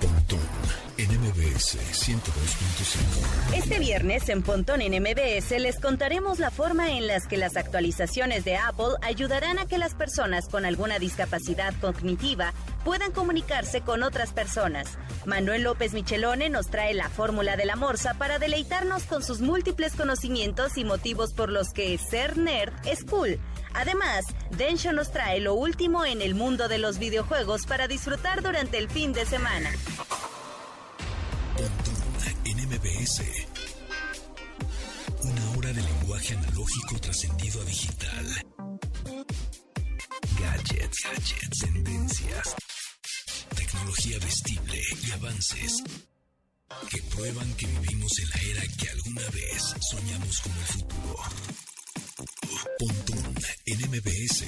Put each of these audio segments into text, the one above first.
Pontón en MBS 102.5. Este viernes en Pontón en MBS les contaremos la forma en las que las actualizaciones de Apple ayudarán a que las personas con alguna discapacidad cognitiva puedan comunicarse con otras personas. Manuel López Michelone nos trae la fórmula de la morsa para deleitarnos con sus múltiples conocimientos y motivos por los que ser nerd es cool. Además, Densho nos trae lo último en el mundo de los videojuegos para disfrutar durante el fin de semana. en MBS. Una hora de lenguaje analógico trascendido a digital. Gadgets, gadgets, tendencias, tecnología vestible y avances que prueban que vivimos en la era que alguna vez soñamos como el futuro. En MBS.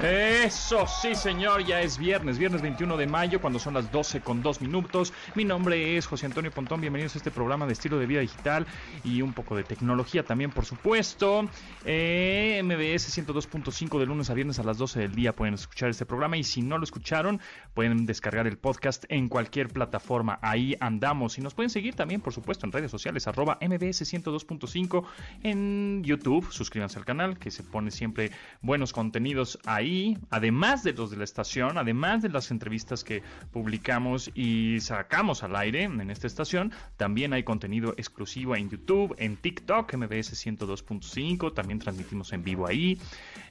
Eso sí, señor, ya es viernes, viernes 21 de mayo, cuando son las 12 con 2 minutos. Mi nombre es José Antonio Pontón, bienvenidos a este programa de estilo de vida digital y un poco de tecnología también, por supuesto. Eh, MBS 102.5 de lunes a viernes a las 12 del día pueden escuchar este programa y si no lo escucharon, pueden descargar el podcast en cualquier plataforma. Ahí andamos y nos pueden seguir también, por supuesto, en redes sociales, arroba MBS 102.5 en YouTube. Suscríbanse al canal, que se pone siempre buenos contenidos ahí, además de los de la estación, además de las entrevistas que publicamos y sacamos al aire en esta estación, también hay contenido exclusivo en YouTube, en TikTok, MBS 102.5, también transmitimos en vivo ahí,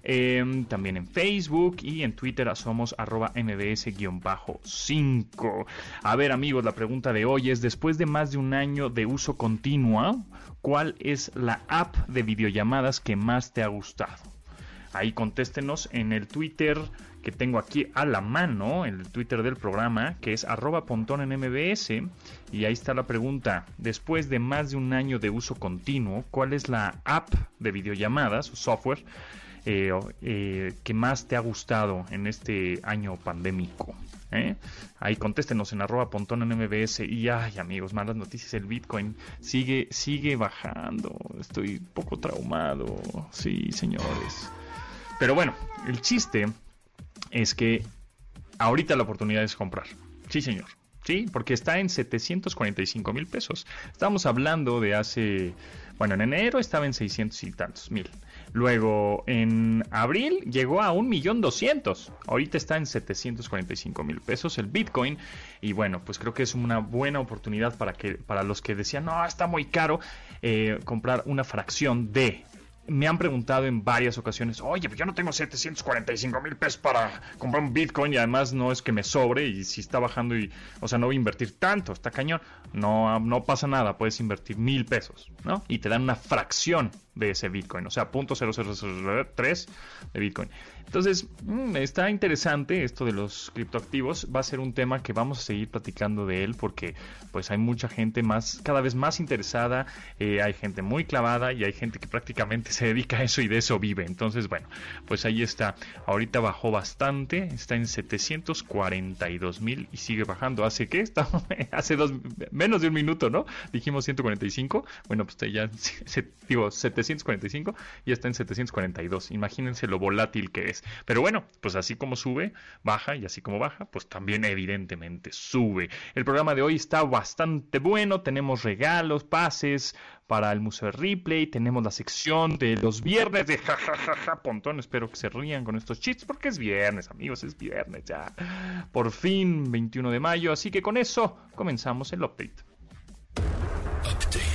eh, también en Facebook y en Twitter somos arroba MBS-5. A ver amigos, la pregunta de hoy es, después de más de un año de uso continuo, ¿cuál es la app de videollamadas que más te ha gustado? Ahí contéstenos en el Twitter que tengo aquí a la mano, el Twitter del programa, que es arroba pontón en MBS. Y ahí está la pregunta. Después de más de un año de uso continuo, ¿cuál es la app de videollamadas o software eh, eh, que más te ha gustado en este año pandémico? ¿Eh? Ahí contéstenos en arroba pontón en MBS. Y ay, amigos, malas noticias. El Bitcoin sigue, sigue bajando. Estoy un poco traumado. Sí, señores. Pero bueno, el chiste es que ahorita la oportunidad es comprar. Sí, señor. Sí, porque está en 745 mil pesos. Estamos hablando de hace, bueno, en enero estaba en 600 y tantos mil. Luego en abril llegó a un millón doscientos. Ahorita está en 745 mil pesos el Bitcoin. Y bueno, pues creo que es una buena oportunidad para que para los que decían no está muy caro eh, comprar una fracción de me han preguntado en varias ocasiones, oye, pues yo no tengo 745 mil pesos para comprar un Bitcoin y además no es que me sobre y si está bajando y, o sea, no voy a invertir tanto, está cañón. No, no pasa nada, puedes invertir mil pesos, ¿no? Y te dan una fracción de ese Bitcoin, o sea, .0003 de Bitcoin. Entonces, mmm, está interesante esto de los criptoactivos. Va a ser un tema que vamos a seguir platicando de él porque pues hay mucha gente más, cada vez más interesada, eh, hay gente muy clavada y hay gente que prácticamente se dedica a eso y de eso vive. Entonces, bueno, pues ahí está. Ahorita bajó bastante, está en 742 mil y sigue bajando. ¿Hace qué? Está, hace dos, menos de un minuto, ¿no? Dijimos 145. Bueno, pues ya, digo, 745 y está en 742. Imagínense lo volátil que es. Pero bueno, pues así como sube, baja y así como baja, pues también evidentemente sube. El programa de hoy está bastante bueno, tenemos regalos, pases para el Museo de Ripley, tenemos la sección de los viernes de jajajaja, pontón, espero que se rían con estos cheats porque es viernes, amigos, es viernes ya. Por fin, 21 de mayo, así que con eso comenzamos el update. Update.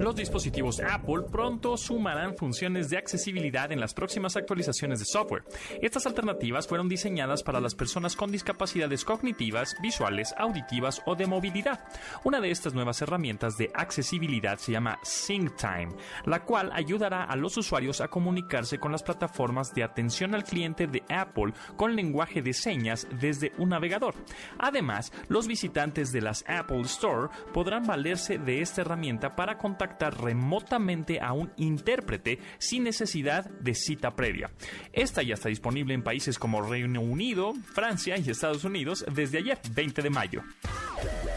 Los dispositivos Apple pronto sumarán funciones de accesibilidad en las próximas actualizaciones de software. Estas alternativas fueron diseñadas para las personas con discapacidades cognitivas, visuales, auditivas o de movilidad. Una de estas nuevas herramientas de accesibilidad se llama SyncTime, la cual ayudará a los usuarios a comunicarse con las plataformas de atención al cliente de Apple con lenguaje de señas desde un navegador. Además, los visitantes de las Apple Store podrán valerse de esta herramienta para contactar remotamente a un intérprete sin necesidad de cita previa. Esta ya está disponible en países como Reino Unido, Francia y Estados Unidos desde ayer, 20 de mayo.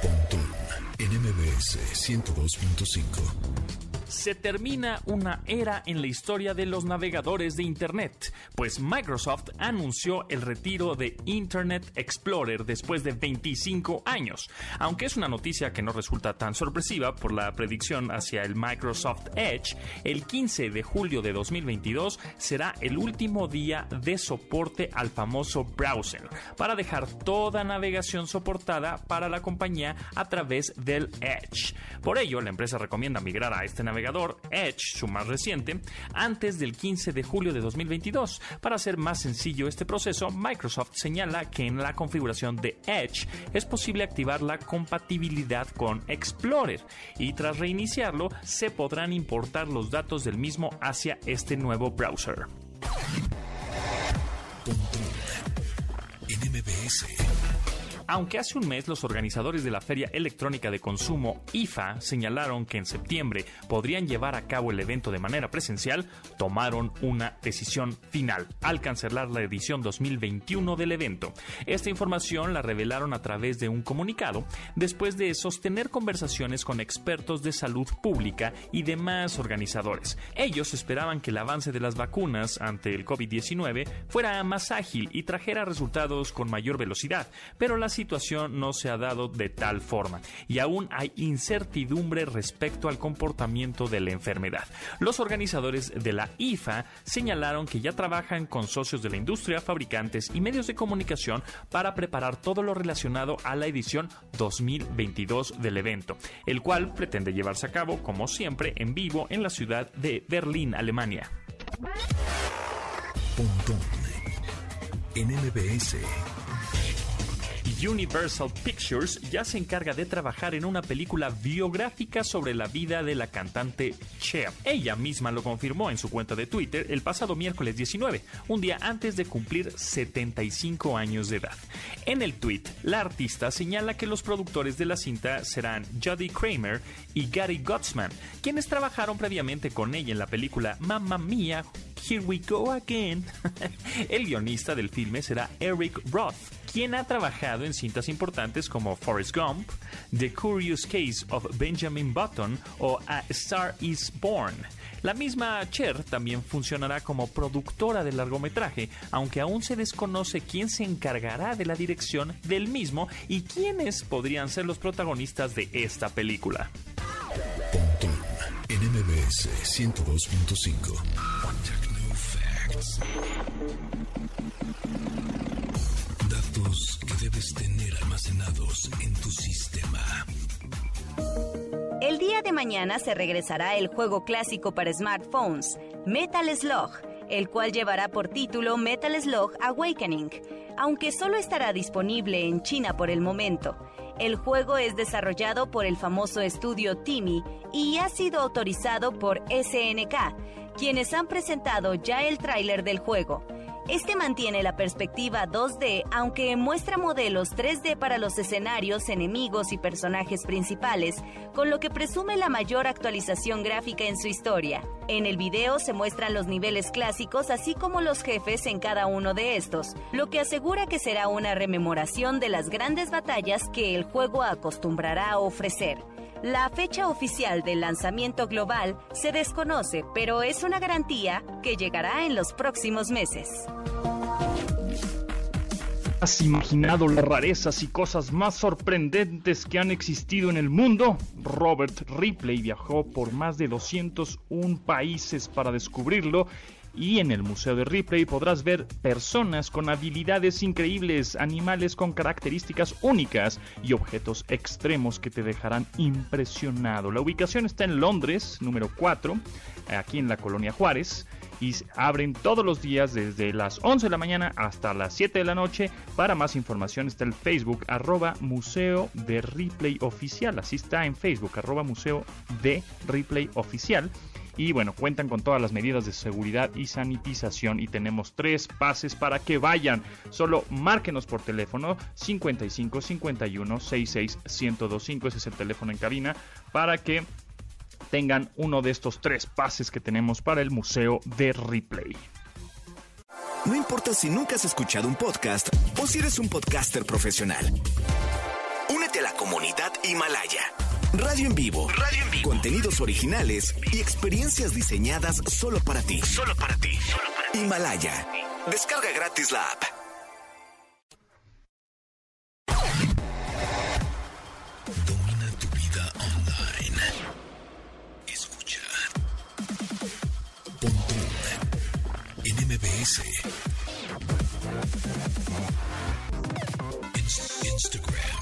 Pontón en MBS 102.5. Se termina una era en la historia de los navegadores de Internet, pues Microsoft anunció el retiro de Internet Explorer después de 25 años, aunque es una noticia que no resulta tan sorpresiva por la predicción hacia el Microsoft Edge, el 15 de julio de 2022 será el último día de soporte al famoso browser, para dejar toda navegación soportada para la compañía a través del Edge. Por ello, la empresa recomienda migrar a este navegador, Edge, su más reciente, antes del 15 de julio de 2022. Para hacer más sencillo este proceso, Microsoft señala que en la configuración de Edge es posible activar la compatibilidad con Explorer y tras reiniciarlo se podrán importar los datos del mismo hacia este nuevo browser. Aunque hace un mes los organizadores de la Feria Electrónica de Consumo IFA señalaron que en septiembre podrían llevar a cabo el evento de manera presencial, tomaron una decisión final al cancelar la edición 2021 del evento. Esta información la revelaron a través de un comunicado después de sostener conversaciones con expertos de salud pública y demás organizadores. Ellos esperaban que el avance de las vacunas ante el COVID-19 fuera más ágil y trajera resultados con mayor velocidad, pero la situación no se ha dado de tal forma y aún hay incertidumbre respecto al comportamiento de la enfermedad. Los organizadores de la IFA señalaron que ya trabajan con socios de la industria, fabricantes y medios de comunicación para preparar todo lo relacionado a la edición 2022 del evento, el cual pretende llevarse a cabo, como siempre, en vivo en la ciudad de Berlín, Alemania. Universal Pictures ya se encarga de trabajar en una película biográfica sobre la vida de la cantante Cher. Ella misma lo confirmó en su cuenta de Twitter el pasado miércoles 19, un día antes de cumplir 75 años de edad. En el tweet, la artista señala que los productores de la cinta serán Jodie Kramer y Gary Gottsman, quienes trabajaron previamente con ella en la película Mamma Mia Here We Go Again. El guionista del filme será Eric Roth, quien ha trabajado en cintas importantes como Forrest Gump, The Curious Case of Benjamin Button o A Star is Born. La misma Cher también funcionará como productora del largometraje, aunque aún se desconoce quién se encargará de la dirección del mismo y quiénes podrían ser los protagonistas de esta película. en MBS 102.5. en tu sistema. El día de mañana se regresará el juego clásico para smartphones, Metal Slug, el cual llevará por título Metal Slug Awakening, aunque solo estará disponible en China por el momento. El juego es desarrollado por el famoso estudio Timi y ha sido autorizado por SNK, quienes han presentado ya el tráiler del juego. Este mantiene la perspectiva 2D, aunque muestra modelos 3D para los escenarios, enemigos y personajes principales, con lo que presume la mayor actualización gráfica en su historia. En el video se muestran los niveles clásicos, así como los jefes en cada uno de estos, lo que asegura que será una rememoración de las grandes batallas que el juego acostumbrará a ofrecer. La fecha oficial del lanzamiento global se desconoce, pero es una garantía que llegará en los próximos meses. ¿Has imaginado las rarezas y cosas más sorprendentes que han existido en el mundo? Robert Ripley viajó por más de 201 países para descubrirlo y en el Museo de Ripley podrás ver personas con habilidades increíbles, animales con características únicas y objetos extremos que te dejarán impresionado. La ubicación está en Londres, número 4, aquí en la colonia Juárez y abren todos los días desde las 11 de la mañana hasta las 7 de la noche. Para más información está el Facebook arroba Museo de Ripley Oficial. Así está en Facebook arroba Museo de Ripley Oficial. Y bueno, cuentan con todas las medidas de seguridad y sanitización y tenemos tres pases para que vayan. Solo márquenos por teléfono 55 51 66 1025. Ese es el teléfono en cabina para que tengan uno de estos tres pases que tenemos para el Museo de Ripley. No importa si nunca has escuchado un podcast o si eres un podcaster profesional. Únete a la comunidad Himalaya. Radio en vivo. Radio en vivo. Contenidos originales y experiencias diseñadas solo para ti. Solo para ti. Himalaya. Descarga gratis la app. Domina tu vida online. Escucha. MBS. Instagram.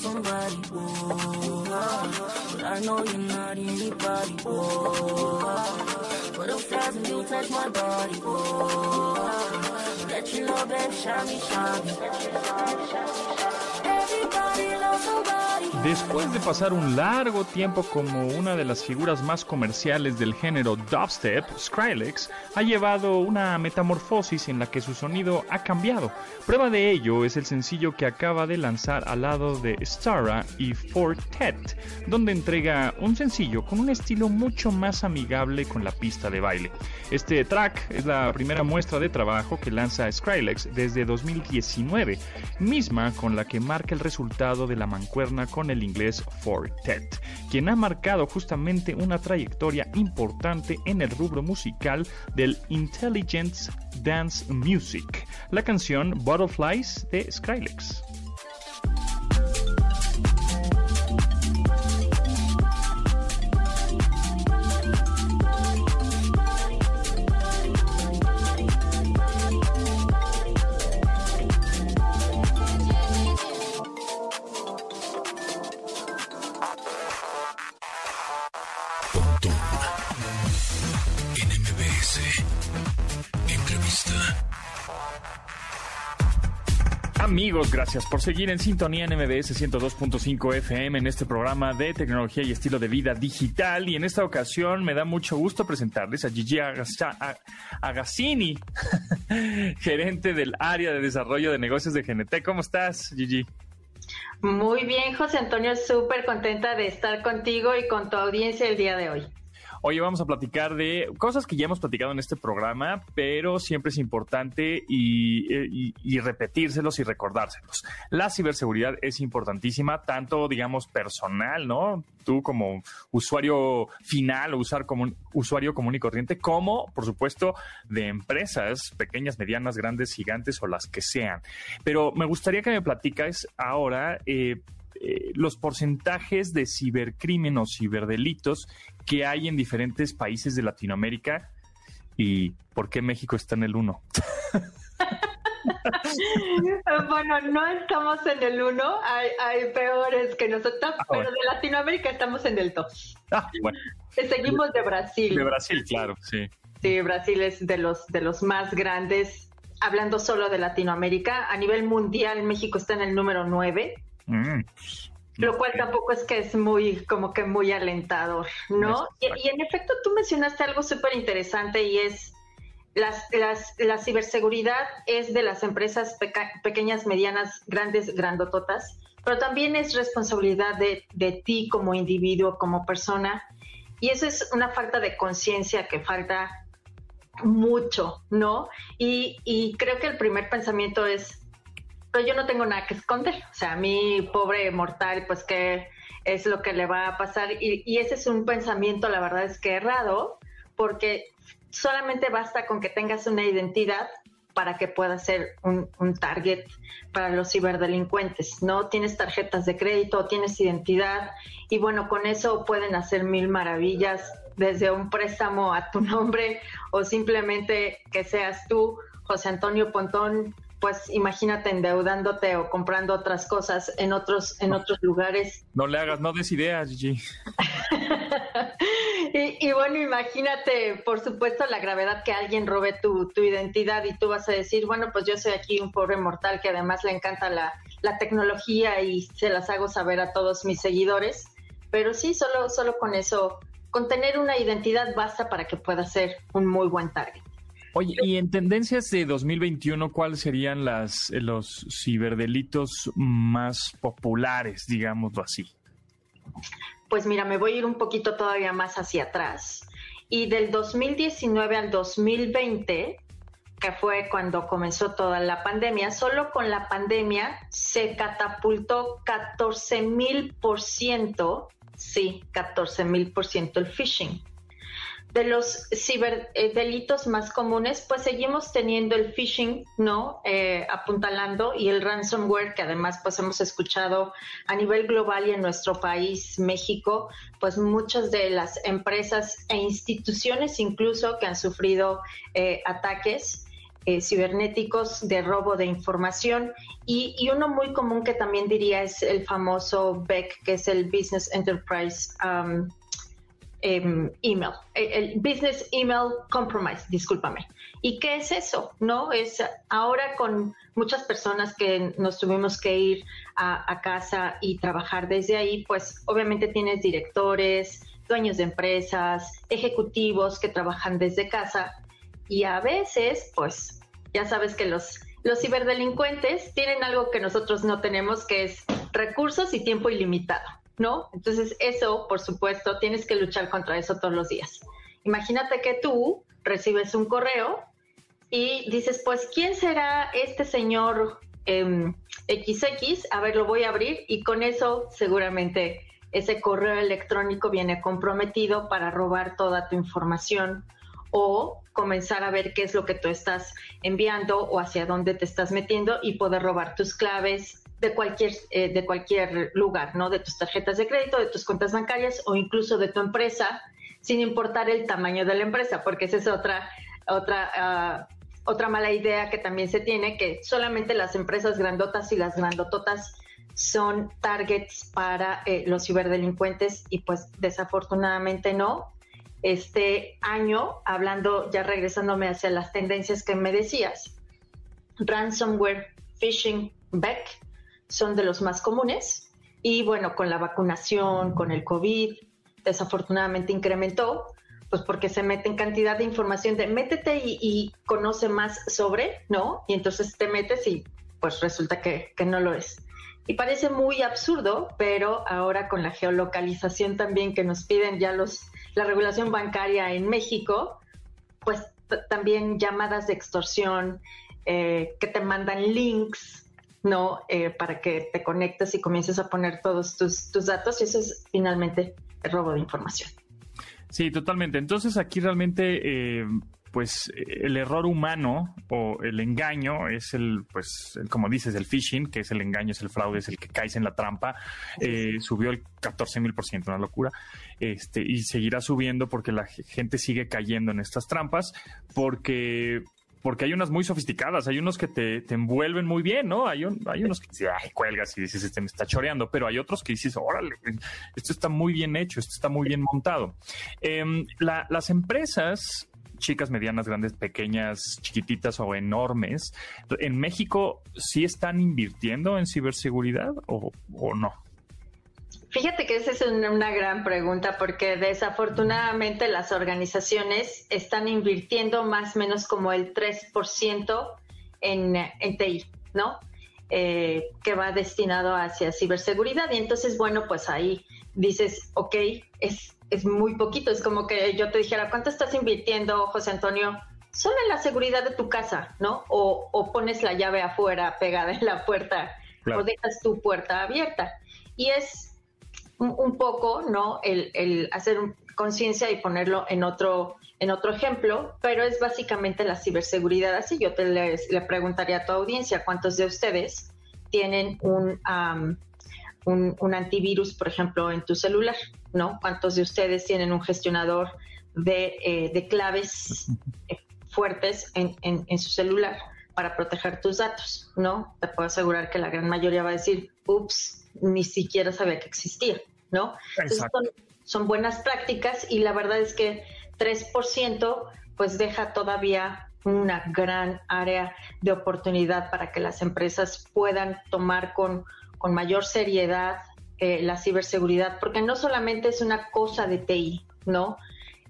somebody, whoa. But I know you're not anybody, oh. But But those times when you touch my body, oh. whoa. That you know, babe, shine me, shine me. Después de pasar un largo tiempo como una de las figuras más comerciales del género dubstep, Skrillex ha llevado una metamorfosis en la que su sonido ha cambiado. Prueba de ello es el sencillo que acaba de lanzar al lado de Stara y Fortet, donde entrega un sencillo con un estilo mucho más amigable con la pista de baile. Este track es la primera muestra de trabajo que lanza Skrillex desde 2019, misma con la que marca el resultado de la mancuerna con el inglés Fortet, quien ha marcado justamente una trayectoria importante en el rubro musical del Intelligent Dance Music, la canción Butterflies de Skrillex. Amigos, gracias por seguir en sintonía en MBS 102.5 FM en este programa de tecnología y estilo de vida digital. Y en esta ocasión me da mucho gusto presentarles a Gigi Agassini, gerente del área de desarrollo de negocios de GNT. ¿Cómo estás, Gigi? Muy bien, José Antonio, súper contenta de estar contigo y con tu audiencia el día de hoy. Oye, vamos a platicar de cosas que ya hemos platicado en este programa, pero siempre es importante y, repetírselos y recordárselos. La ciberseguridad es importantísima, tanto, digamos, personal, ¿no? Tú como usuario final o usar como un usuario común y corriente, como, por supuesto, de empresas pequeñas, medianas, grandes, gigantes o las que sean. Pero me gustaría que me platicas ahora. Eh, eh, los porcentajes de cibercrimen o ciberdelitos que hay en diferentes países de Latinoamérica y por qué México está en el 1. bueno, no estamos en el 1, hay, peores que nosotros, ah, pero de Latinoamérica estamos en el 2. Ah, bueno. Seguimos de Brasil. De Brasil, claro, sí. Sí, Brasil es de los, de los más grandes. Hablando solo de Latinoamérica, a nivel mundial, México está en el número 9. Mm. Lo cual tampoco es que es muy, como que muy alentador, ¿no? Y, en efecto, tú mencionaste algo súper interesante y es las, las, la ciberseguridad es de las empresas pequeñas, medianas, grandes, grandototas, pero también es responsabilidad de, de ti como individuo, como persona. Y eso es una falta de conciencia que falta mucho, ¿no? Y, y creo que el primer pensamiento es, pero yo no tengo nada que esconder. O sea, a mí, pobre mortal, pues qué es lo que le va a pasar. Y, ese es un pensamiento, la verdad es que errado, porque solamente basta con que tengas una identidad para que pueda ser un, un, target para los ciberdelincuentes, ¿no? Tienes tarjetas de crédito, tienes identidad y bueno, con eso pueden hacer mil maravillas, desde un préstamo a tu nombre o simplemente que seas tú, José Antonio Pontón, pues imagínate endeudándote o comprando otras cosas en otros, en otros lugares. No le hagas, no des ideas, Gigi. y, bueno, imagínate, por supuesto, la gravedad que alguien robe tu, tu, identidad y tú vas a decir, bueno, pues yo soy aquí un pobre mortal que además le encanta la, la tecnología y se las hago saber a todos mis seguidores. Pero sí, solo, solo con eso, con tener una identidad basta para que pueda ser un muy buen target. Oye, y en tendencias de 2021, ¿cuáles serían las, los ciberdelitos más populares, digámoslo así? Pues mira, me voy a ir un poquito todavía más hacia atrás. Y del 2019 al 2020, que fue cuando comenzó toda la pandemia, solo con la pandemia se catapultó 14 mil por ciento, sí, 14 mil por ciento el phishing de los ciberdelitos eh, más comunes, pues seguimos teniendo el phishing, ¿no? Eh, apuntalando y el ransomware, que además pues hemos escuchado a nivel global y en nuestro país, México, pues muchas de las empresas e instituciones incluso que han sufrido eh, ataques. cibernéticos de robo de información y, uno muy común que también diría es el famoso BEC, que es el Business Enterprise um, Em, email, eh, el Business Email Compromise, discúlpame. ¿Y qué es eso? No es ahora con muchas personas que nos tuvimos que ir a, casa y trabajar desde ahí, pues obviamente tienes directores, dueños de empresas, ejecutivos que trabajan desde casa y a veces, pues ya sabes que los los ciberdelincuentes tienen algo que nosotros no tenemos, que es recursos y tiempo ilimitado. ¿No? Entonces eso, por supuesto, tienes que luchar contra eso todos los días. Imagínate que tú recibes un correo y dices, pues, ¿quién será este señor XX? Em, a ver, lo voy a abrir y con eso seguramente ese correo electrónico viene comprometido para robar toda tu información o comenzar a ver qué es lo que tú estás enviando o hacia dónde te estás metiendo y poder robar tus claves, de cualquier, eh, de cualquier lugar, ¿no? De tus tarjetas de crédito, de tus cuentas bancarias o incluso de tu empresa, sin importar el tamaño de la empresa, porque esa es otra, otra, ah, otra mala idea que también se tiene, que solamente las empresas grandotas y las grandototas son targets para eh, los ciberdelincuentes y pues desafortunadamente no. Este año, hablando, ya regresándome hacia las tendencias que me decías, ransomware, phishing, back, son de los más comunes y bueno, con la vacunación, con el COVID, desafortunadamente incrementó, pues porque se mete en cantidad de información de métete y, conoce más sobre, ¿no? Y entonces te metes y pues resulta que, que, no lo es. Y parece muy absurdo, pero ahora con la geolocalización también que nos piden ya los, la regulación bancaria en México, pues también llamadas de extorsión, eh, que te mandan links ¿no? Eh, para que te conectes y comiences a poner todos tus, datos y eso es finalmente el robo de información. Sí, totalmente. Entonces aquí realmente, eh, pues el error humano o el engaño es el, pues, como dices, el phishing, que es el engaño, es el fraude, es el que caes en la trampa, eh, subió el 14 mil por ciento, una locura, este, y seguirá subiendo porque la gente sigue cayendo en estas trampas, porque porque hay unas muy sofisticadas, hay unos que te, envuelven muy bien, ¿no? Hay, hay unos que dices, ay, cuelgas y dices, este me está choreando, pero hay otros que dices, órale, esto está muy bien hecho, esto está muy bien montado. Em, las empresas chicas, medianas, grandes, pequeñas, chiquititas o enormes, ¿en México sí están invirtiendo en ciberseguridad o no? Fíjate que esa es una, gran pregunta porque desafortunadamente las organizaciones están invirtiendo más o menos como el 3% en, en TI, ¿no? Eh, que va destinado hacia ciberseguridad. Y entonces, bueno, pues ahí dices, ok, es, es muy poquito. Es como que yo te dijera, ¿cuánto estás invirtiendo, José Antonio? Solo en la seguridad de tu casa, ¿no? O, o pones la llave afuera pegada en la puerta o dejas tu puerta abierta. Y es un, poco, ¿no? El, hacer conciencia y ponerlo en otro, en otro ejemplo, pero es básicamente la ciberseguridad. Así yo te le preguntaría a tu audiencia, ¿cuántos de ustedes tienen un, un, antivirus, por ejemplo, en tu celular? ¿No? ¿Cuántos de ustedes tienen un gestionador de, eh, claves eh, fuertes en, en, su celular para proteger tus datos? ¿No? Te puedo asegurar que la gran mayoría va a decir, ups, ni siquiera sabía que existía. ¿no? son, buenas prácticas y la verdad es que 3% pues deja todavía una gran área de oportunidad para que las empresas puedan tomar con, con mayor seriedad eh, la ciberseguridad, porque no solamente es una cosa de TI, ¿no?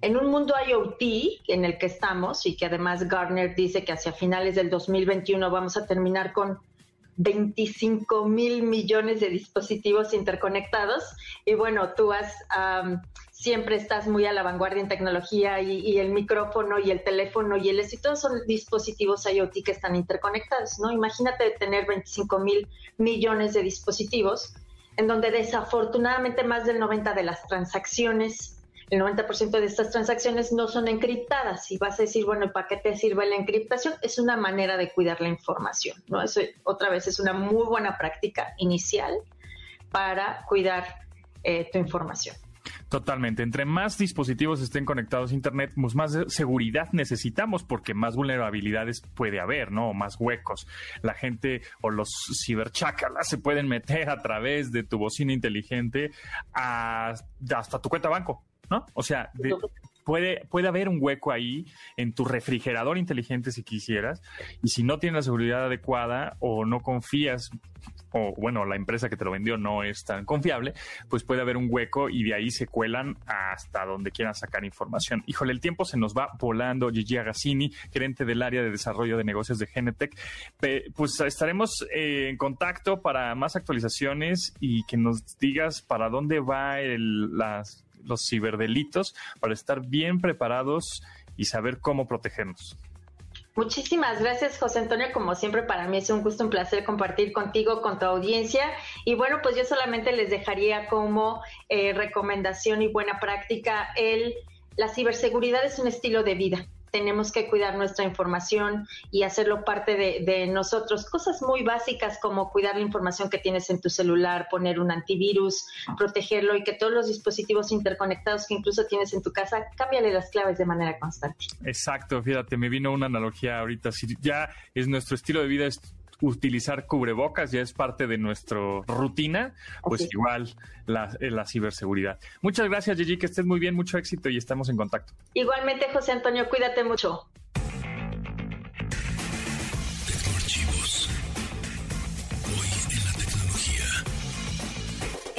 en un mundo IoT en el que estamos y que además Gartner dice que hacia finales del 2021 vamos a terminar con 25 mil millones de dispositivos interconectados. Y bueno, tú has, siempre estás muy a la vanguardia en tecnología y, el micrófono y el teléfono y el y todos son dispositivos IoT que están interconectados, ¿no? Imagínate tener 25 mil millones de dispositivos en donde desafortunadamente más del 90 de las transacciones el 90% de estas transacciones no son encriptadas y vas a decir, bueno, ¿para qué te sirve la encriptación? Es una manera de cuidar la información, ¿no? Eso otra vez es una muy buena práctica inicial para cuidar eh, tu información. Totalmente. Entre más dispositivos estén conectados a Internet, pues más seguridad necesitamos porque más vulnerabilidades puede haber, ¿no? O más huecos. La gente o los ciberchacalas se pueden meter a través de tu bocina inteligente hasta tu cuenta banco. ¿No? O sea, puede, puede haber un hueco ahí en tu refrigerador inteligente si quisieras, y si no tienes la seguridad adecuada o no confías o bueno, la empresa que te lo vendió no es tan confiable, pues puede haber un hueco y de ahí se cuelan hasta donde quieran sacar información. Híjole, el tiempo se nos va volando. Gigi Agassini, gerente del área de desarrollo de negocios de Genetec. Pues estaremos eh, en contacto para más actualizaciones y que nos digas para dónde va el, las los ciberdelitos para estar bien preparados y saber cómo protegernos. Muchísimas gracias, José Antonio. Como siempre, para mí es un gusto, un placer compartir contigo, con tu audiencia. Y bueno, pues yo solamente les dejaría como eh, recomendación y buena práctica el la ciberseguridad es un estilo de vida tenemos que cuidar nuestra información y hacerlo parte de, nosotros. Cosas muy básicas como cuidar la información que tienes en tu celular, poner un antivirus, protegerlo y que todos los dispositivos interconectados que incluso tienes en tu casa, cámbiale las claves de manera constante. Exacto, fíjate, me vino una analogía ahorita. Si ya es nuestro estilo de vida, utilizar cubrebocas, ya es parte de nuestra rutina, pues igual la, eh, la, ciberseguridad. Muchas gracias, Gigi, que estés muy bien, mucho éxito y estamos en contacto. Igualmente, José Antonio, cuídate mucho.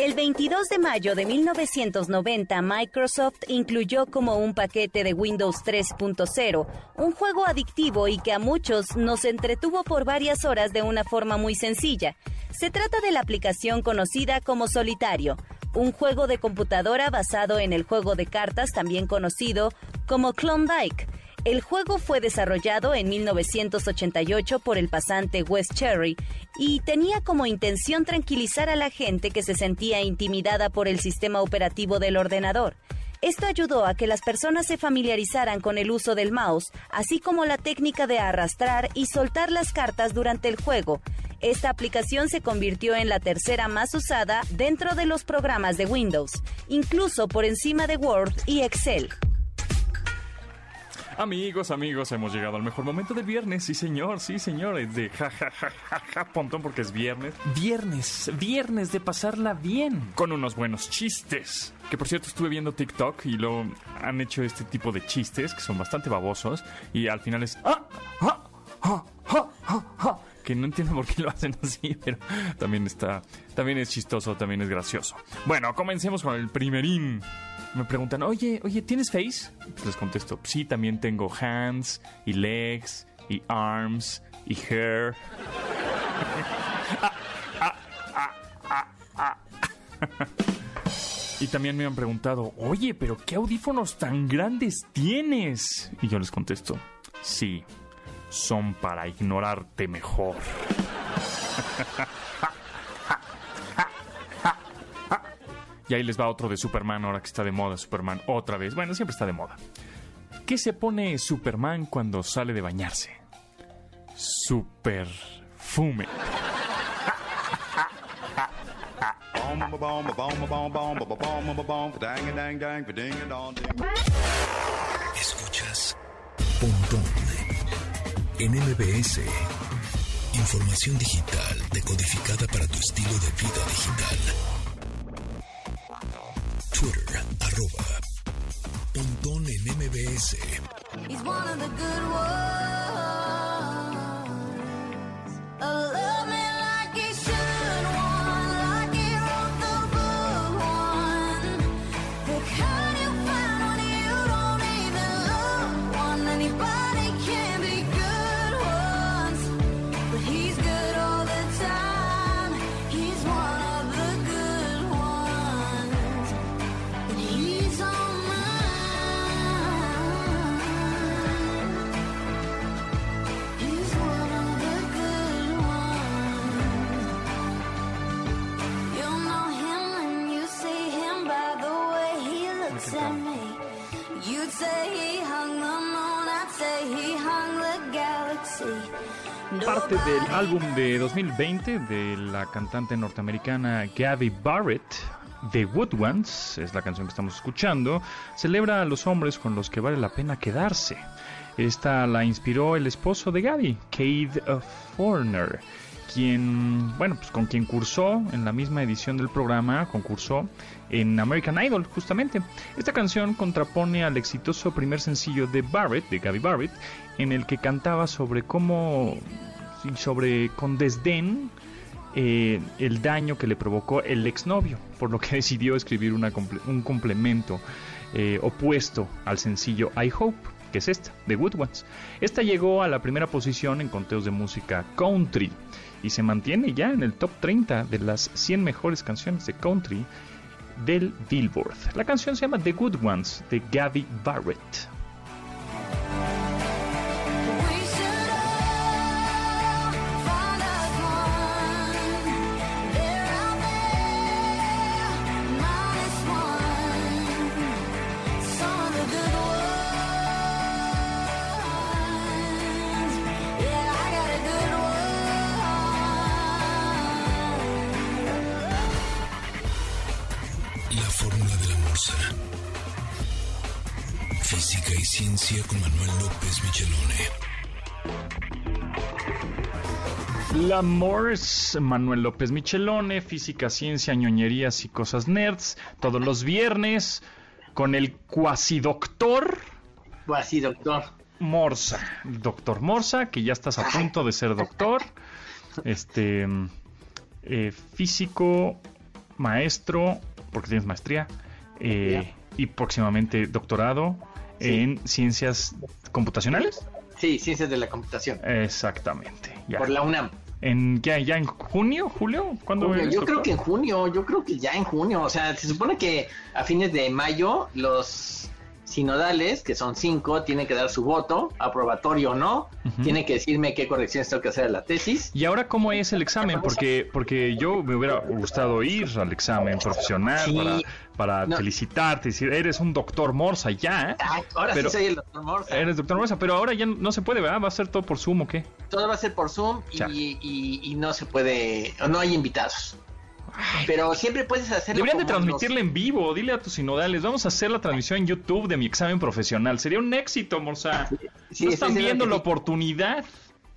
El 22 de mayo de 1990, Microsoft incluyó como un paquete de Windows 3.0 un juego adictivo y que a muchos nos entretuvo por varias horas de una forma muy sencilla. Se trata de la aplicación conocida como Solitario, un juego de computadora basado en el juego de cartas también conocido como Klondike el juego fue desarrollado en 1988 por el pasante Wes Cherry y tenía como intención tranquilizar a la gente que se sentía intimidada por el sistema operativo del ordenador. Esto ayudó a que las personas se familiarizaran con el uso del mouse, así como la técnica de arrastrar y soltar las cartas durante el juego. Esta aplicación se convirtió en la tercera más usada dentro de los programas de Windows, incluso por encima de Word y Excel. Amigos, amigos, hemos llegado al mejor momento del viernes. Sí, señor, sí, señor. Es de ja, ja, ja, ja, ja, pontón porque es viernes. Viernes, viernes de pasarla bien. Con unos buenos chistes. Que por cierto, estuve viendo TikTok y lo han hecho este tipo de chistes que son bastante babosos. Y al final es. ¡Ah! ¡Ah! ¡Ah! que no entiendo por qué lo hacen así, pero también está, también es chistoso, también es gracioso. Bueno, comencemos con el primerín me preguntan, oye, oye, ¿tienes face? Pues les contesto, sí, también tengo hands y legs y arms y hair. y también me han preguntado, oye, pero ¿qué audífonos tan grandes tienes? Y yo les contesto, sí, son para ignorarte mejor. Y ahí les va otro de Superman, ahora que está de moda Superman otra vez. Bueno, siempre está de moda. ¿Qué se pone Superman cuando sale de bañarse? Superfume. Escuchas Pontón en MBS. Información digital decodificada para tu estilo de vida digital. Twitter, arroba Pontón en MBS. Del álbum de 2020 de la cantante norteamericana Gabby Barrett, The Wood es la canción que estamos escuchando, celebra a los hombres con los que vale la pena quedarse. Esta la inspiró el esposo de Gabby, Cade Foreigner, quien, bueno, pues con quien cursó en la misma edición del programa, concursó en American Idol, justamente. Esta canción contrapone al exitoso primer sencillo de Barrett, de Gabby Barrett, en el que cantaba sobre cómo, sobre con desdén, eh, el daño que le provocó el exnovio, por lo que decidió escribir un complemento eh, opuesto al sencillo I Hope, que es esta, The Good Ones. Esta llegó a la primera posición en conteos de música country y se mantiene ya en el top 30 de las 100 mejores canciones de country del Billboard. La canción se llama The Good Ones de Gabby Barrett. Michelone. La Morse, Manuel López Michelone, física, ciencia, ñoñerías y cosas nerds, todos los viernes con el cuasi doctor. Cuasi doctor. Morsa, doctor Morsa, que ya estás a punto de ser doctor. Este, eh, físico, maestro, porque tienes maestría, eh, y próximamente doctorado en ciencias computacionales. Sí, ciencias de la computación. Exactamente. Por la UNAM. ¿En, ya, ya en junio, julio? ¿Cuándo Yo creo que en junio, yo creo que ya en junio. O sea, se supone que a fines de mayo los sinodales, que son cinco, tienen que dar su voto, aprobatorio o no, tienen que decirme qué correcciones tengo que hacer a la tesis. ¿Y ahora cómo es el examen? Porque, porque yo me hubiera gustado ir al examen profesional para, felicitarte, decir, eres un doctor Morsa ya. ahora sí soy el doctor Morsa. Eres doctor Morsa, pero ahora ya no se puede, ¿verdad? ¿Va a ser todo por Zoom o qué? Todo va a ser por Zoom y, y no se puede, no hay invitados. Pero siempre puedes hacerlo. Deberían de transmitirle en vivo. Dile a tus sinodales, vamos a hacer la transmisión en YouTube de mi examen profesional. Sería un éxito, Morsa. no están viendo la oportunidad.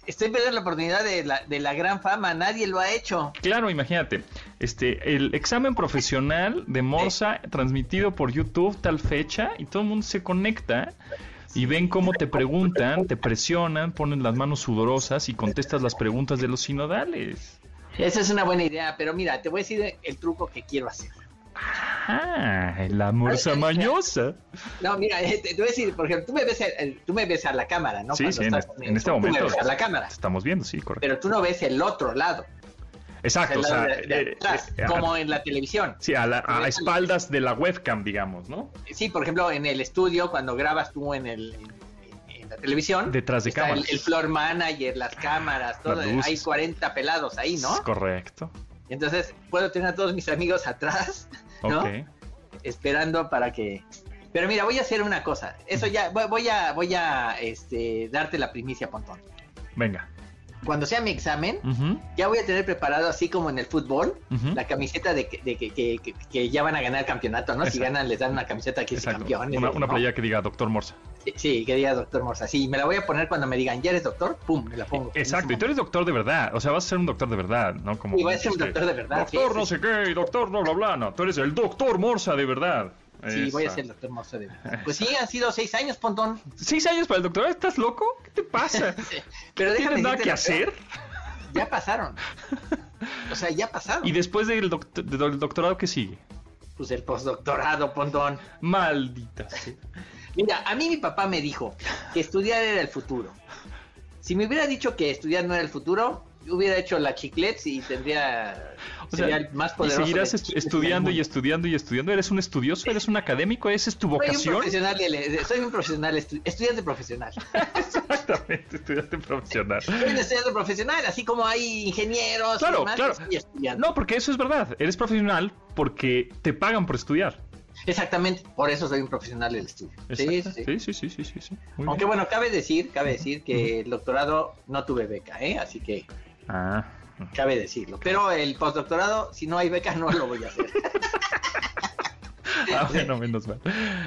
Estoy viendo la oportunidad de la, de la gran fama, nadie lo ha hecho. Claro, imagínate, este, el examen profesional de Morsa transmitido por YouTube tal fecha y todo el mundo se conecta y ven cómo te preguntan, te presionan, ponen las manos sudorosas y contestas las preguntas de los sinodales. Esa es una buena idea, pero mira, te voy a decir el truco que quiero hacer. Ah, la morsa mañosa. No, mira, eh, te, voy a decir, por ejemplo, tú me ves, tú me ves a la cámara, ¿no? Sí, sí, en, este momento. Tú me ves a la cámara. Estamos viendo, sí, correcto. Pero tú no ves el otro lado. Exacto, o sea, eh, eh, como en la televisión. Sí, a, espaldas de la webcam, digamos, ¿no? Sí, por ejemplo, en el estudio, cuando grabas tú en el, televisión. Detrás de cámaras. El, floor manager, las cámaras, todo. hay 40 pelados ahí, ¿no? Correcto. Entonces puedo tener a todos mis amigos atrás, ¿no? Esperando para que. Pero mira, voy a hacer una cosa. Eso ya, voy a, voy a este, darte la primicia, Pontón. Venga cuando sea mi examen, ya voy a tener preparado, así como en el fútbol, la camiseta de, que, de que, ya van a ganar campeonato, ¿no? Si ganan, les dan una camiseta que es campeón. Una, una playa que diga Doctor Morsa. Sí, que diga Doctor Morsa. Sí, me la voy a poner cuando me digan, ¿ya eres doctor? ¡Pum! Me la pongo. Exacto, y tú eres doctor de verdad. O sea, vas a ser un doctor de verdad, ¿no? Como, sí, voy a ser un doctor de verdad. Doctor no sé qué, doctor no bla bla, no. Tú eres el Doctor Morsa de verdad. Sí, voy a ser el doctor Morsa de. Pues sí, han sido seis años, Pontón. ¿Seis años para el doctor? ¿Estás loco? ¿Qué te pasa? Pero ¿No ¿Tienes nada que hacer? Ya pasaron. O sea, ya pasaron. ¿Y después del, doctorado qué sigue? Pues el postdoctorado, Pontón. Maldita. Mira, a mí mi papá me dijo que estudiar era el futuro. Si me hubiera dicho que estudiar no era el futuro, hubiera hecho la chiclets y tendría más poderoso. Y seguirás estudiando y estudiando y estudiando. ¿Eres un estudioso? ¿Eres un académico? ¿Esa es tu vocación? Soy un profesional, soy un profesional estudiante profesional. Exactamente, estudiante profesional. Soy un estudiante profesional, así como hay ingenieros claro, claro. No, porque eso es verdad. Eres profesional porque te pagan por estudiar. Exactamente, por eso soy un profesional del estudio. Sí sí. sí, sí, sí, sí, Aunque bueno, cabe decir, cabe decir que el doctorado no tuve beca, ¿eh? Así que ah. cabe decirlo. Pero el postdoctorado, si no hay beca, no lo voy a hacer. Ah, bueno, menos mal.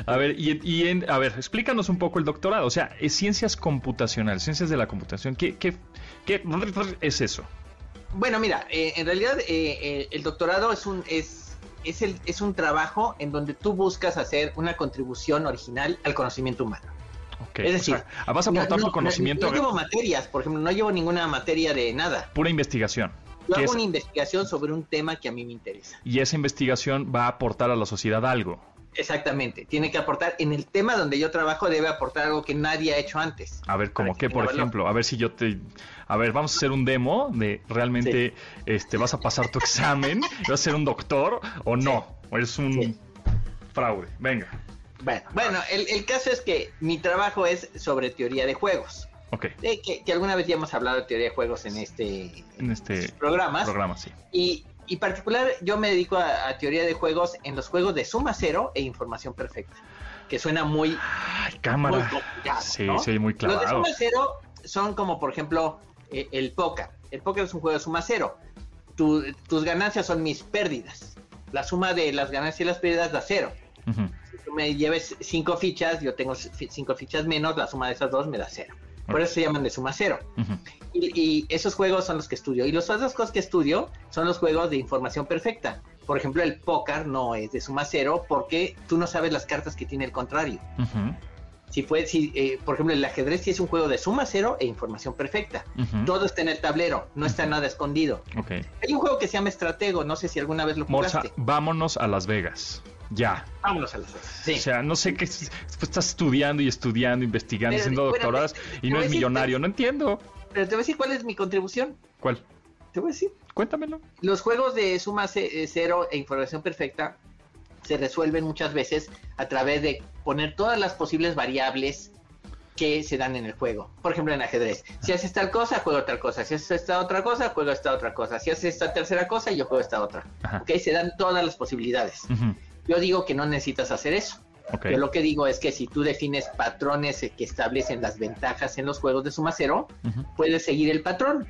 A ver, y, en, a ver, explícanos un poco el doctorado. O sea, es ciencias computacionales, ciencias de la computación. ¿Qué, qué, qué es eso? Bueno, mira, eh, en realidad eh, eh, el doctorado es un es es, el, es un trabajo en donde tú buscas hacer una contribución original al conocimiento humano. Okay, es decir, vas a aportar tu conocimiento. No, llevo materias, por ejemplo, no llevo ninguna materia de nada. Pura investigación. Yo hago una investigación sobre un tema que a mí me interesa. Y esa investigación va a aportar a la sociedad algo. Exactamente, tiene que aportar, en el tema donde yo trabajo debe aportar algo que nadie ha hecho antes. A ver, como que, por ejemplo, a ver si yo te... A ver, vamos a hacer un demo de realmente este, vas a pasar tu examen, vas a ser un doctor o no, o eres un fraude. Venga. Bueno, bueno el, caso es que mi trabajo es sobre teoría de juegos. Ok. que, que, alguna vez ya hemos hablado de teoría de juegos en este, en este programa. Programa, sí. Y y particular yo me dedico a, teoría de juegos en los juegos de suma cero e información perfecta, que suena muy... Ay, cámara. sí, sí, muy claro. Los de suma cero son como, por ejemplo, eh, el póker. El póker es un juego de suma cero. tus ganancias son mis pérdidas. La suma de las ganancias y las pérdidas da cero. Si tú me lleves cinco fichas, yo tengo cinco fichas menos, la suma de esas dos me da cero. Por eso se llaman de suma cero. y, esos juegos son los que estudio. Y las otras cosas que estudio son los juegos de información perfecta. Por ejemplo, el póker no es de suma cero porque tú no sabes las cartas que tiene el contrario. Si fue, si, eh, por ejemplo, el ajedrez sí es un juego de suma cero e información perfecta. Todo está en el tablero, no está nada escondido. Hay un juego que se llama Estratego, no sé si alguna vez lo jugaste. vámonos a Las Vegas. Ya. Vámonos a Sí. O sea, no sé qué. estás estudiando y estudiando, investigando, haciendo doctorados y no es millonario. no entiendo. Pero te voy a decir cuál es mi contribución. ¿Cuál? Te voy a decir. Cuéntamelo. Los juegos de suma eh, cero e información perfecta se resuelven muchas veces a través de poner todas las posibles variables que se dan en el juego. Por ejemplo, en ajedrez. Si haces tal cosa, juego otra cosa. Si haces esta otra cosa, juego esta otra cosa. Si haces esta tercera cosa, yo juego esta otra. Ok, se dan todas las posibilidades. Yo digo que no necesitas hacer eso. Yo lo que digo es que si tú defines patrones que establecen las ventajas en los juegos de suma cero, puedes seguir el patrón.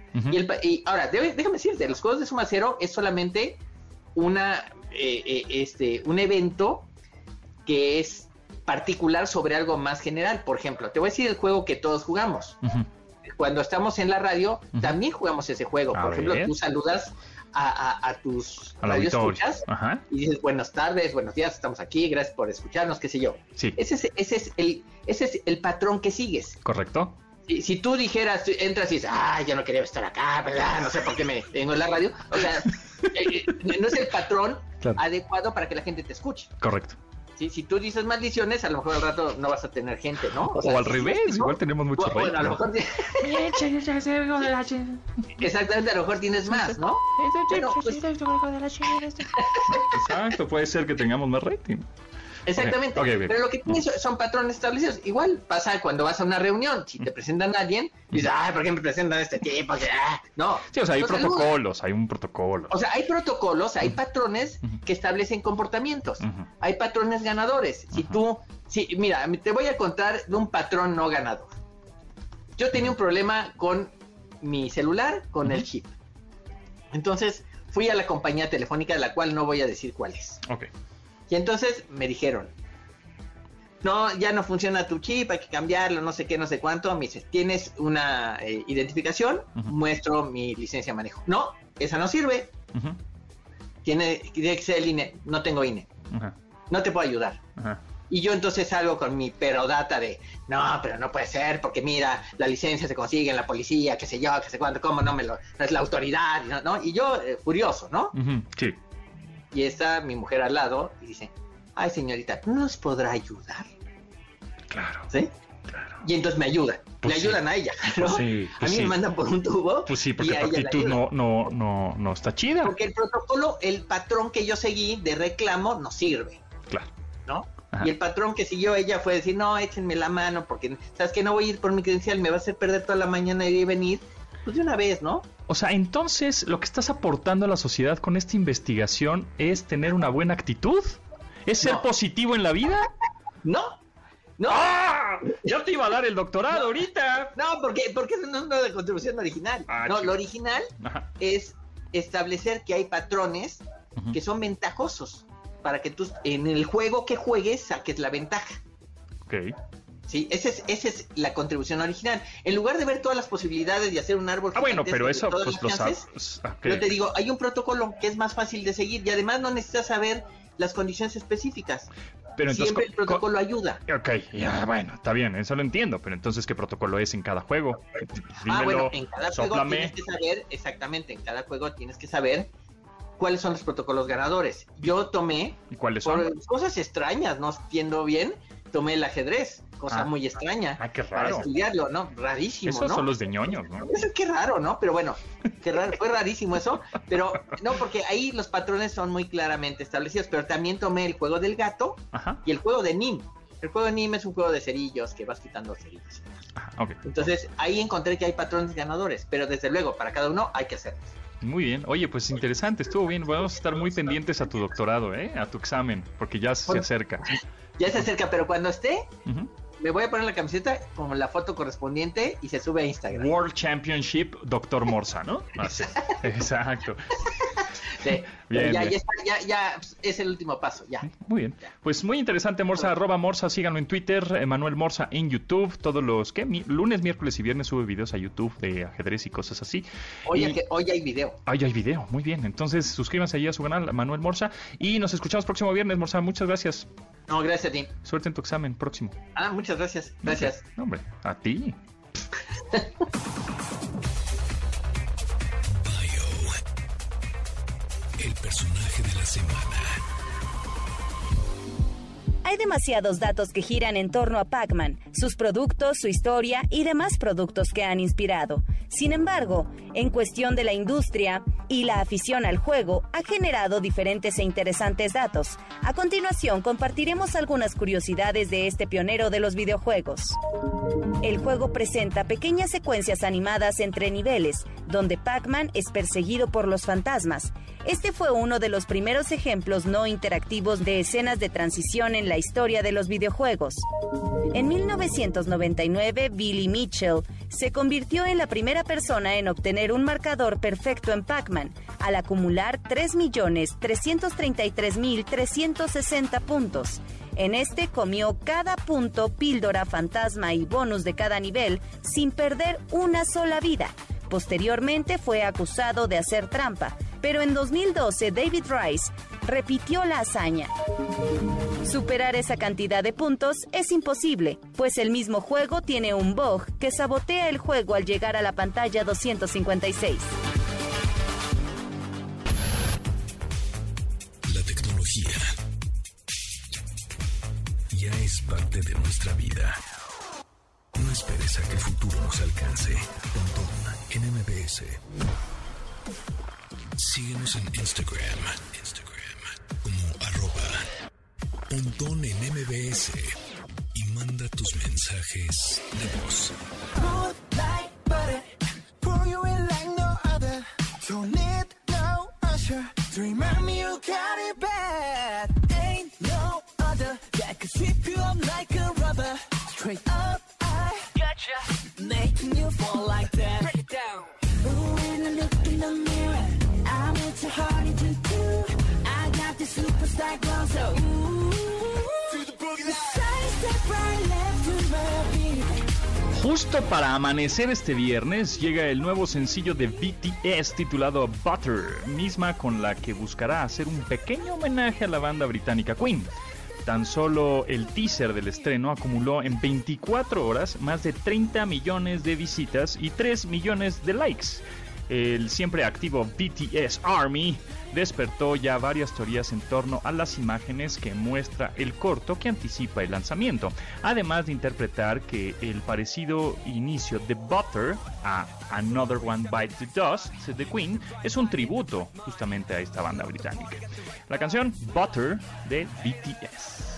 y, ahora, déjame decirte, los juegos de suma cero es solamente una, eh, eh, este, un evento que es particular sobre algo más general. Por ejemplo, te voy a decir el juego que todos jugamos. Cuando estamos en la radio, también jugamos ese juego. Por ejemplo, tú saludas a, tus radioescuchas y dices buenas tardes, buenos días, estamos aquí, gracias por escucharnos, qué sé yo. Sí. Ese es, ese es, el, ese es el patrón que sigues. Correcto. Si, si tú dijeras, entras y dices, ah, yo no quería estar acá, ¿verdad? No sé por qué me tengo en la radio. O sea, eh, eh, no es el patrón adecuado para que la gente te escuche. Correcto. Si tú dices maldiciones, a lo mejor al rato no vas a tener gente, ¿no? O, al revés, igual tenemos mucho bueno, a lo mejor Exactamente, a lo mejor tienes más, ¿no? Pues Exacto, puede ser que tengamos más rating. Exactamente. pero lo que tienes son patrones establecidos. Igual pasa cuando vas a una reunión. Si te presentan a alguien, dices, ay, ¿por qué me presentan a este tipo? Ah, no. Sí, o sea, hay protocolos, hay un protocolo. O sea, hay protocolos, hay patrones que establecen comportamientos. Hay patrones ganadores. Si tú, si, mira, te voy a contar de un patrón no ganador. Yo tenía un problema con mi celular, con el chip. Entonces, fui a la compañía telefónica, de la cual no voy a decir cuál es. Ok. Y entonces me dijeron, no, ya no funciona tu chip, hay que cambiarlo, no sé qué, no sé cuánto. Me dice, ¿tienes una eh, identificación? Muestro mi licencia de manejo. No, esa no sirve. tiene, que ser el INE. No tengo INE. No te puedo ayudar. Y yo entonces salgo con mi perodata de, no, pero no puede ser, porque mira, la licencia se consigue en la policía, qué sé yo, qué sé cuánto, cómo no me lo, no es la autoridad, ¿no? Y yo, eh, furioso, ¿no? Sí y está mi mujer al lado y dice, ay señorita, ¿no nos podrá ayudar? Claro. ¿Sí? Claro. Y entonces me ayudan, pues le ayudan a ella, ¿no? sí, pues a mí me mandan por un tubo. Pues sí, porque la actitud no, no, no, no está chida. Porque el protocolo, el patrón que yo seguí de reclamo no sirve. Claro. ¿No? Y el patrón que siguió ella fue decir, no, échenme la mano, porque sabes que no voy a ir por mi credencial, me va a hacer perder toda la mañana y venir. Pues de una vez, ¿no? O sea, entonces lo que estás aportando a la sociedad con esta investigación es tener una buena actitud. ¿Es ser positivo en la vida? No. No. ¡Ah! Yo te iba a dar el doctorado ahorita. No, porque, porque eso no es una contribución original. Ah, no, chico. lo original Ajá. es establecer que hay patrones que son ventajosos para que tú en el juego que juegues saques la ventaja. Ok. Sí, esa es, esa es la contribución original. En lugar de ver todas las posibilidades y hacer un árbol Ah, bueno, pero de eso pues lo sabes. Ok. Yo te digo, hay un protocolo que es más fácil de seguir y además no necesitas saber las condiciones específicas. Pero entonces, Siempre el co- co- protocolo ayuda. Ok, ya, bueno, está bien, eso lo entiendo, pero entonces, ¿qué protocolo es en cada juego? Dímelo, ah, bueno, en cada juego tienes que saber, exactamente, en cada juego tienes que saber cuáles son los protocolos ganadores. Yo tomé, ¿Y cuáles son? por cosas extrañas, no entiendo bien, tomé el ajedrez, cosa Ah. muy extraña. Ah, qué Para raro. estudiarlo, ¿no? Rarísimo, Esos ¿no? son los de ñoños, ¿no? Eso qué raro, ¿no? Pero bueno, qué raro, fue rarísimo eso. Pero no, porque ahí los patrones son muy claramente establecidos. Pero también tomé el juego del gato Ajá, y el juego de Nim. El juego de Nim es un juego de cerillos que vas quitando cerillos. ajá, ok. Entonces ahí encontré que hay patrones ganadores. Pero desde luego, para cada uno hay que hacerlos. Muy bien. Oye, pues interesante, estuvo bien. Vamos a estar muy pendientes a tu doctorado, ¿eh? A tu examen, porque ya se acerca. Ya se acerca, pero cuando esté, me voy a poner la camiseta con la foto correspondiente y se sube a Instagram. World Championship Doctor Morsa, ¿no? Así. Exacto. Sí, Bien, pero ya, bien. ya, está, ya, ya es el último paso, ya. Muy bien. Pues muy interesante, Morsa, arroba Morsa, síganlo en Twitter, Emanuel Morsa en YouTube, todos los. Mi- lunes, miércoles y viernes sube videos a YouTube de ajedrez y cosas así. Hoy, Y- hay que- hoy hay video. Hay video, muy bien. Entonces, suscríbanse ahí a su canal, Manuel Morsa, y nos escuchamos próximo viernes, Morsa. Muchas gracias. No, gracias a ti. Suerte en tu examen próximo. Ah, muchas gracias. Gracias. No, hombre, a ti. El personaje de la semana. Hay demasiados datos que giran en torno a Pac-Man, sus productos, su historia y demás productos que han inspirado. Sin embargo, en cuestión de la industria y la afición al juego, ha generado diferentes e interesantes datos. A continuación, compartiremos algunas curiosidades de este pionero de los videojuegos. El juego presenta pequeñas secuencias animadas entre niveles, donde Pac-Man es perseguido por los fantasmas. Este fue uno de los primeros ejemplos no interactivos de escenas de transición en la historia de los videojuegos. En 1999, Billy Mitchell se convirtió en la primera persona en obtener un marcador perfecto en Pac-Man, al acumular 3.333.360 puntos. En este comió cada punto, píldora, fantasma y bonus de cada nivel sin perder una sola vida. Posteriormente fue acusado de hacer trampa, pero en 2012 David Rice repitió la hazaña. Superar esa cantidad de puntos es imposible, pues el mismo juego tiene un bug que sabotea el juego al llegar a la pantalla 256. La tecnología ya es parte de nuestra vida. No esperes a que el futuro nos alcance. En MBS. Síguenos en Instagram. Instagram como arroba Pontón en MBS. Y manda tus mensajes de voz. Good like butter, pour Justo para amanecer este viernes llega el nuevo sencillo de BTS titulado Butter, misma con la que buscará hacer un pequeño homenaje a la banda británica Queen. Tan solo el teaser del estreno acumuló en 24 horas más de 30 millones de visitas y 3 millones de likes. El siempre activo BTS Army despertó ya varias teorías en torno a las imágenes que muestra el corto que anticipa el lanzamiento, además de interpretar que el parecido inicio de Butter a Another One Bites the Dust de Queen es un tributo justamente a esta banda británica. La canción Butter de BTS.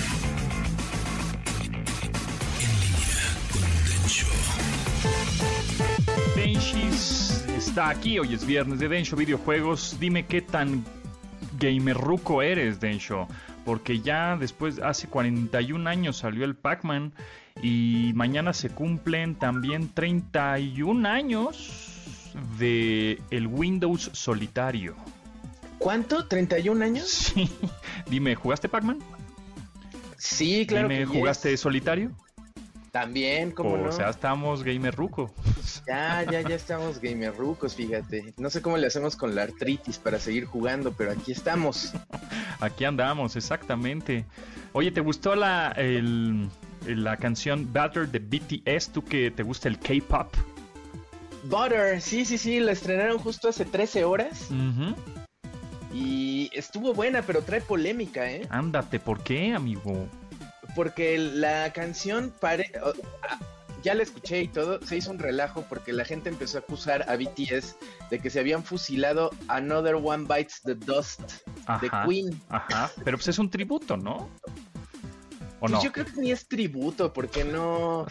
Está aquí, hoy es viernes de Densho Videojuegos. Dime qué tan gamerruco eres, Densho. Porque ya después, hace 41 años salió el Pac-Man y mañana se cumplen también 31 años de el Windows solitario. ¿Cuánto? ¿31 años? Sí. Dime, ¿jugaste Pac-Man? Sí, claro Dime, que ¿jugaste yes. solitario? También, como o no. sea, estamos gamer ruco. Ya, ya, ya estamos gamer rucos, fíjate. No sé cómo le hacemos con la artritis para seguir jugando, pero aquí estamos. Aquí andamos, exactamente. Oye, ¿te gustó la, el- la canción Better de BTS? ¿Tú que te gusta el K-pop? Butter, sí, sí, sí, la estrenaron justo hace 13 horas y estuvo buena, pero trae polémica, ¿eh? Ándate, ¿por qué, amigo? Porque la canción pare... ya la escuché y todo, se hizo un relajo porque la gente empezó a acusar a BTS de que se habían fusilado Another One Bites the Dust de Ajá. Queen. Ajá, pero pues es un tributo, ¿no? ¿O Pues no? yo creo que ni es tributo, porque no...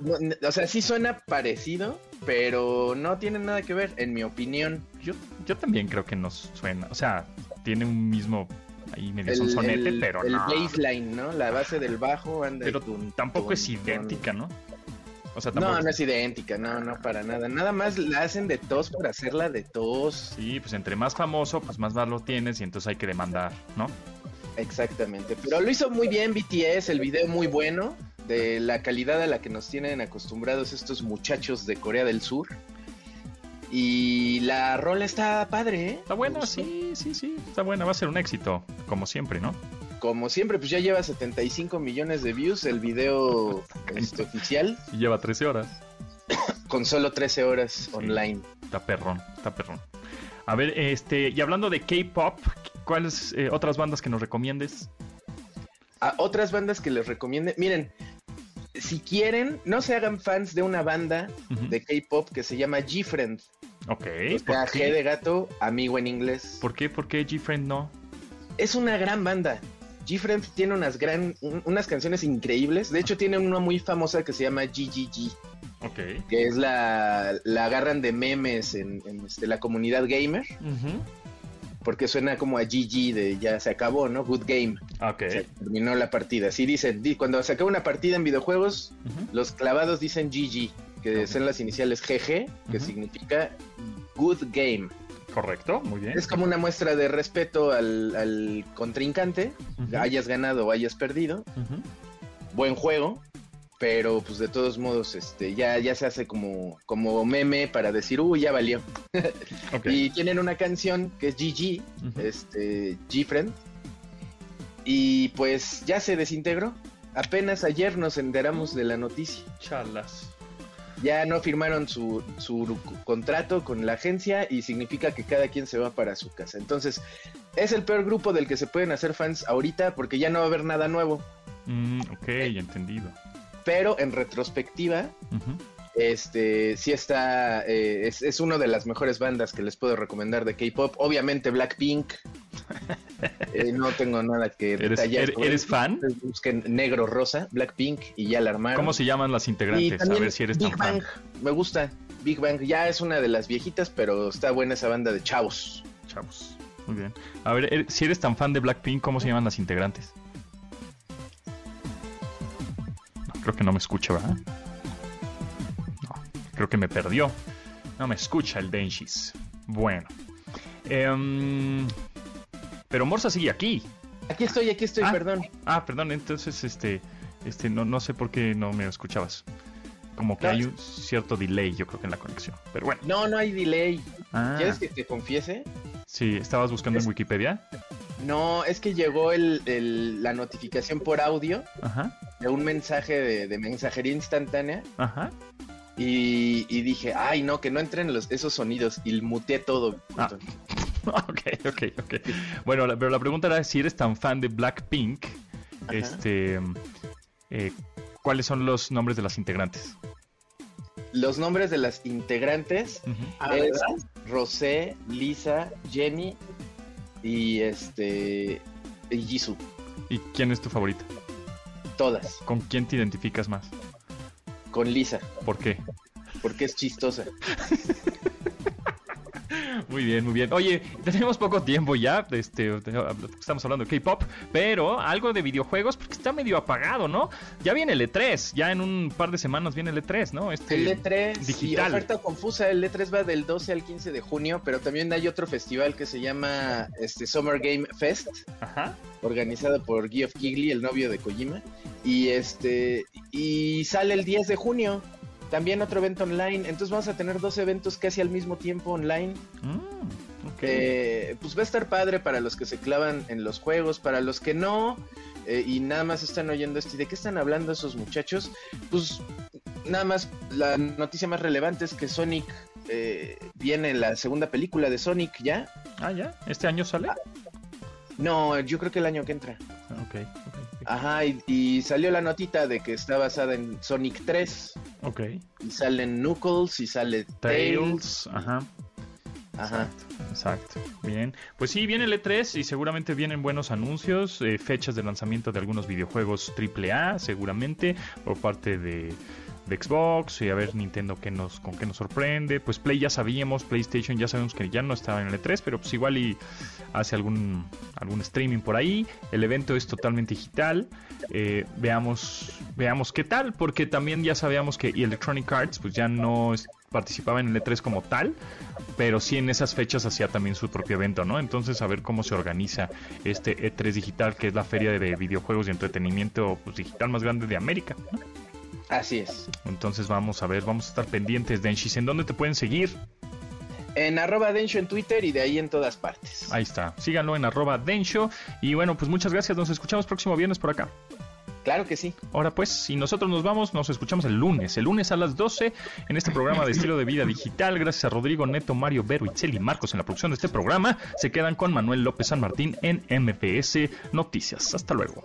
no- O sea, sí suena parecido, pero no tiene nada que ver, en mi opinión. Yo, yo también creo que nos suena. O sea, tiene un mismo ahí medio El, sonsonete, el- pero el no. baseline, ¿no? La base del bajo anda... Pero tun, tampoco tun, es idéntica, ¿no? O sea, tampoco. No, no es idéntica, no, no, para nada. Nada más la hacen de tos por hacerla de tos. Sí, pues entre más famoso, pues más valor tienes y entonces hay que demandar, ¿no? Exactamente. Pero lo hizo muy bien BTS, el video muy bueno, de la calidad a la que nos tienen acostumbrados estos muchachos de Corea del Sur. Y la rola está padre, ¿eh? Está buena, sí, sí, sí. Está buena, va a ser un éxito, como siempre, ¿no? Como siempre, pues ya lleva 75 millones de views el video este, oficial, Y lleva 13 horas. con solo 13 horas online. Está perrón, está perrón. A ver, este, y hablando de K-pop, ¿cuáles eh, otras bandas que nos recomiendes? A otras bandas que les recomiende, miren, si quieren, no se hagan fans de una banda de K-pop que se llama G-Friend. Ok, O sea, ¿por G de gato, amigo en inglés. ¿Por qué? ¿Por qué G-Friend no? Es una gran banda. G-Friend tiene unas gran, un- unas canciones increíbles. De hecho, tiene una muy famosa que se llama GGG, Ok. que es la, la agarran de memes en, en, este, la comunidad gamer, porque suena como a GG de ya se acabó, ¿no? Good game. Ok. Se terminó la partida. Así dicen, di- cuando se acaba una partida en videojuegos, los clavados dicen GG, que Ok. son las iniciales GG, que significa Good Game. Correcto, muy bien. Es como una muestra de respeto al, al contrincante, hayas ganado o hayas perdido. Buen juego, pero pues de todos modos este ya, ya se hace como, como meme para decir, uy, ya valió. Y tienen una canción que es GG, este, G-Friend, y pues ya se desintegró. Apenas ayer nos enteramos de la noticia. Chalas. Ya no firmaron su, su contrato con la agencia y significa que cada quien se va para su casa. Entonces, es el peor grupo del que se pueden hacer fans ahorita porque ya no va a haber nada nuevo. Mm, ok, entendido. Pero en retrospectiva, este sí está, eh, es, es una de las mejores bandas que les puedo recomendar de K-pop. Obviamente Blackpink. Eh, no tengo nada que ¿Eres, detallar. er- sobre ¿Eres fan? Busquen negro rosa, Blackpink y ya la armaron. ¿Cómo se llaman las integrantes? A ver si eres Big tan fan. Bang, me gusta. Big Bang ya es una de las viejitas, pero está buena esa banda de chavos. Chavos. Muy bien. A ver, er- si eres tan fan de Blackpink, ¿cómo se llaman las integrantes? No, creo que no me escucha, ¿verdad? No, creo que me perdió. No me escucha el Denshis. Bueno. Em, pero Morsa sigue aquí. Aquí estoy, aquí estoy, Ah. perdón. Ah, perdón, entonces este, este, no, no sé por qué no me escuchabas. Como que No, hay un cierto delay, yo creo que en la conexión. Pero bueno. No, no hay delay. Ah, ¿Quieres que te confiese? sí, estabas buscando en Wikipedia. No, es que llegó el, el- la notificación por audio Ajá, de un mensaje de, de mensajería instantánea ajá. y, y dije, ay, no, que no entren los, esos sonidos y muteé todo. Ah. ok, ok, ok. Bueno, la- pero la pregunta era si eres tan fan de Blackpink, Ajá. este, eh, ¿cuáles son los nombres de las integrantes? Los nombres de las integrantes. Ah, es. Rosé, Lisa, Jenny y este y Jisoo. ¿Y quién es tu favorita? Todas. ¿Con quién te identificas más? Con Lisa. ¿Por qué? Porque es chistosa. Muy bien, muy bien. Oye, tenemos poco tiempo ya. Este, estamos hablando de K-pop, pero algo de videojuegos porque está medio apagado, ¿no? Ya viene el E3, ya en un par de semanas viene el E3, ¿no? Este el E3 digital. Y oferta confusa, el E3 va del 12 al 15 de junio, pero también hay otro festival que se llama este Summer Game Fest, Ajá. organizado por Geoff Kigley, el novio de Kojima, y este y sale el 10 de junio. También otro evento online. Entonces vamos a tener dos eventos casi al mismo tiempo online. Mm, eh, pues va a estar padre para los que se clavan en los juegos, para los que no. Eh, y nada más están oyendo esto. ¿Y de qué están hablando esos muchachos? Pues nada más la noticia más relevante es que Sonic eh, viene la segunda película de Sonic ya. Ah, ya. ¿Este año sale? Ah, no, yo creo que el año que entra. Ok. Ajá, y, salió la notita de que está basada en Sonic 3. Ok. Y salen Knuckles y sale Tails. Ajá. Ajá. Exacto, Bien. Pues sí, viene el E3 y seguramente vienen buenos anuncios, eh, fechas de lanzamiento de algunos videojuegos AAA, seguramente, por parte de, de Xbox y a ver Nintendo qué nos, con qué nos sorprende. Pues Play ya sabíamos, PlayStation ya sabemos que ya no estaba en el E3, pero pues igual y hace algún, algún streaming por ahí. El evento es totalmente digital. Eh, veamos, veamos qué tal, porque también ya sabíamos que Electronic Arts pues ya no participaba en el E3 como tal, pero sí en esas fechas hacía también su propio evento, ¿no? Entonces a ver cómo se organiza este E3 digital, que es la feria de videojuegos y entretenimiento pues, digital más grande de América. Así es. Entonces vamos a ver, vamos a estar pendientes, Denshis. ¿En dónde te pueden seguir? En arroba Densho en Twitter y de ahí en todas partes. Ahí está. Síganlo en arroba Densho. Y bueno, pues muchas gracias. Nos escuchamos próximo viernes por acá. Claro que sí. Ahora pues, si nosotros nos vamos, nos escuchamos el lunes, el lunes a las 12 en este programa de estilo de vida digital. Gracias a Rodrigo Neto, Mario Vero, y Marcos en la producción de este programa. Se quedan con Manuel López San Martín en MPS Noticias. Hasta luego